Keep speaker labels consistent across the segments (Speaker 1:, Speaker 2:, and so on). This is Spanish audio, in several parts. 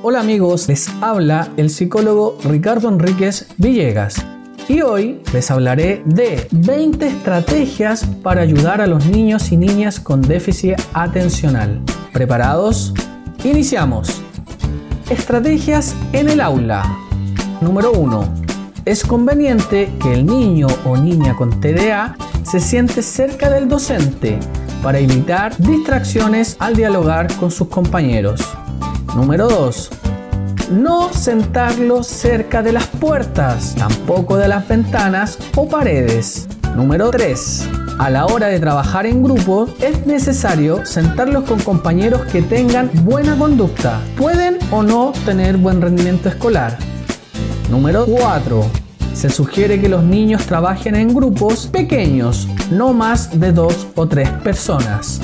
Speaker 1: Hola amigos, les habla el psicólogo Ricardo Enríquez Villegas y hoy les hablaré de 20 estrategias para ayudar a los niños y niñas con déficit atencional. ¿Preparados? Iniciamos. Estrategias en el aula. Número 1. Es conveniente que el niño o niña con TDA se siente cerca del docente para evitar distracciones al dialogar con sus compañeros. Número 2. No sentarlo cerca de las puertas, tampoco de las ventanas o paredes. Número 3. A la hora de trabajar en grupo es necesario sentarlos con compañeros que tengan buena conducta. Pueden o no tener buen rendimiento escolar. Número 4. Se sugiere que los niños trabajen en grupos pequeños, no más de dos o tres personas.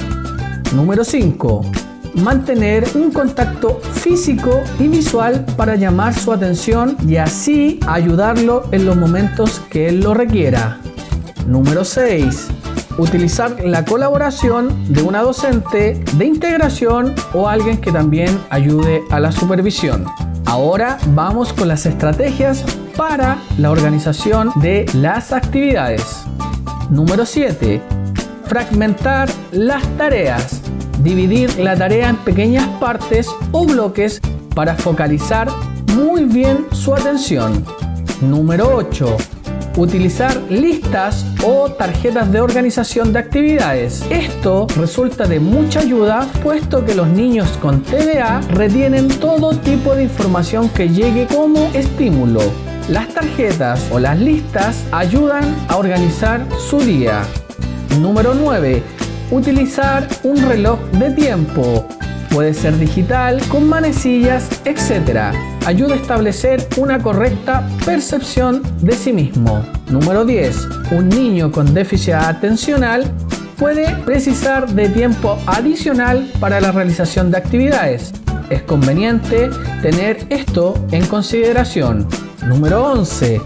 Speaker 1: Número 5 mantener un contacto físico y visual para llamar su atención y así ayudarlo en los momentos que él lo requiera. Número 6. Utilizar la colaboración de una docente de integración o alguien que también ayude a la supervisión. Ahora vamos con las estrategias para la organización de las actividades. Número 7. Fragmentar las tareas dividir la tarea en pequeñas partes o bloques para focalizar muy bien su atención. Número 8. Utilizar listas o tarjetas de organización de actividades. Esto resulta de mucha ayuda puesto que los niños con TDA retienen todo tipo de información que llegue como estímulo. Las tarjetas o las listas ayudan a organizar su día. Número 9 utilizar un reloj de tiempo. Puede ser digital, con manecillas, etc. Ayuda a establecer una correcta percepción de sí mismo. Número 10. Un niño con déficit atencional puede precisar de tiempo adicional para la realización de actividades. Es conveniente tener esto en consideración. Número 11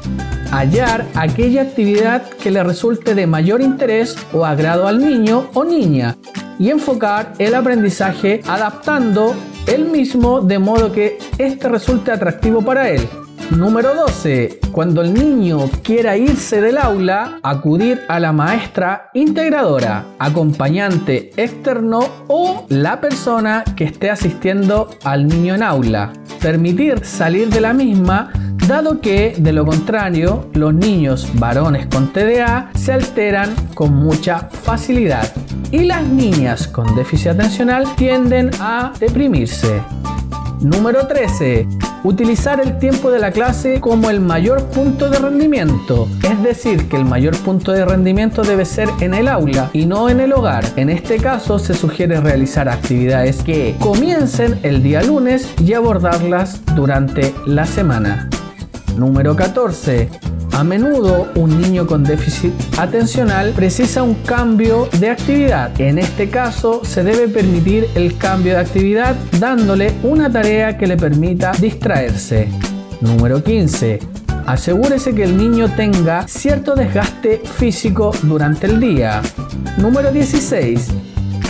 Speaker 1: hallar aquella actividad que le resulte de mayor interés o agrado al niño o niña y enfocar el aprendizaje adaptando el mismo de modo que este resulte atractivo para él. Número 12. Cuando el niño quiera irse del aula, acudir a la maestra integradora, acompañante externo o la persona que esté asistiendo al niño en aula. Permitir salir de la misma dado que, de lo contrario, los niños varones con TDA se alteran con mucha facilidad y las niñas con déficit atencional tienden a deprimirse. Número 13. Utilizar el tiempo de la clase como el mayor punto de rendimiento. Es decir, que el mayor punto de rendimiento debe ser en el aula y no en el hogar. En este caso se sugiere realizar actividades que comiencen el día lunes y abordarlas durante la semana. Número 14. A menudo un niño con déficit atencional precisa un cambio de actividad. En este caso se debe permitir el cambio de actividad dándole una tarea que le permita distraerse. Número 15. Asegúrese que el niño tenga cierto desgaste físico durante el día. Número 16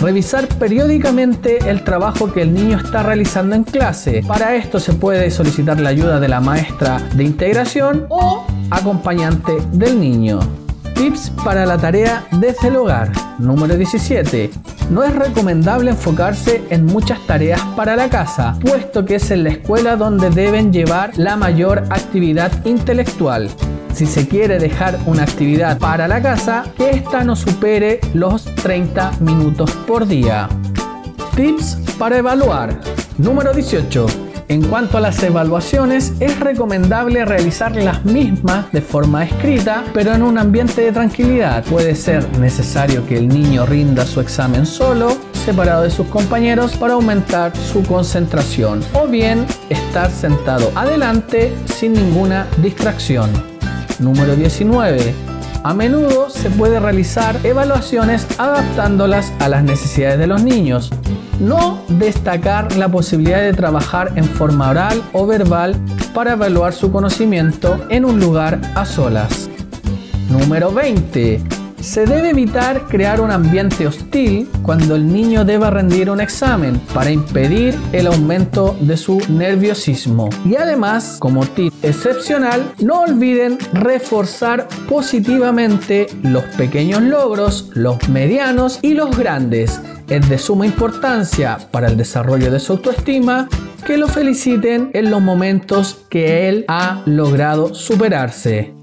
Speaker 1: Revisar periódicamente el trabajo que el niño está realizando en clase. Para esto se puede solicitar la ayuda de la maestra de integración o acompañante del niño. Tips para la tarea desde el hogar. Número 17. No es recomendable enfocarse en muchas tareas para la casa, puesto que es en la escuela donde deben llevar la mayor actividad intelectual si se quiere dejar una actividad para la casa, que ésta no supere los 30 minutos por día. Tips para evaluar. Número 18. En cuanto a las evaluaciones, es recomendable realizar las mismas de forma escrita, pero en un ambiente de tranquilidad. Puede ser necesario que el niño rinda su examen solo, separado de sus compañeros, para aumentar su concentración, o bien estar sentado adelante sin ninguna distracción. Número 19. A menudo se puede realizar evaluaciones adaptándolas a las necesidades de los niños. No destacar la posibilidad de trabajar en forma oral o verbal para evaluar su conocimiento en un lugar a solas. Número 20. Se debe evitar crear un ambiente hostil cuando el niño deba rendir un examen para impedir el aumento de su nerviosismo. Y además, como tip excepcional, no olviden reforzar positivamente los pequeños logros, los medianos y los grandes. Es de suma importancia para el desarrollo de su autoestima que lo feliciten en los momentos que él ha logrado superarse.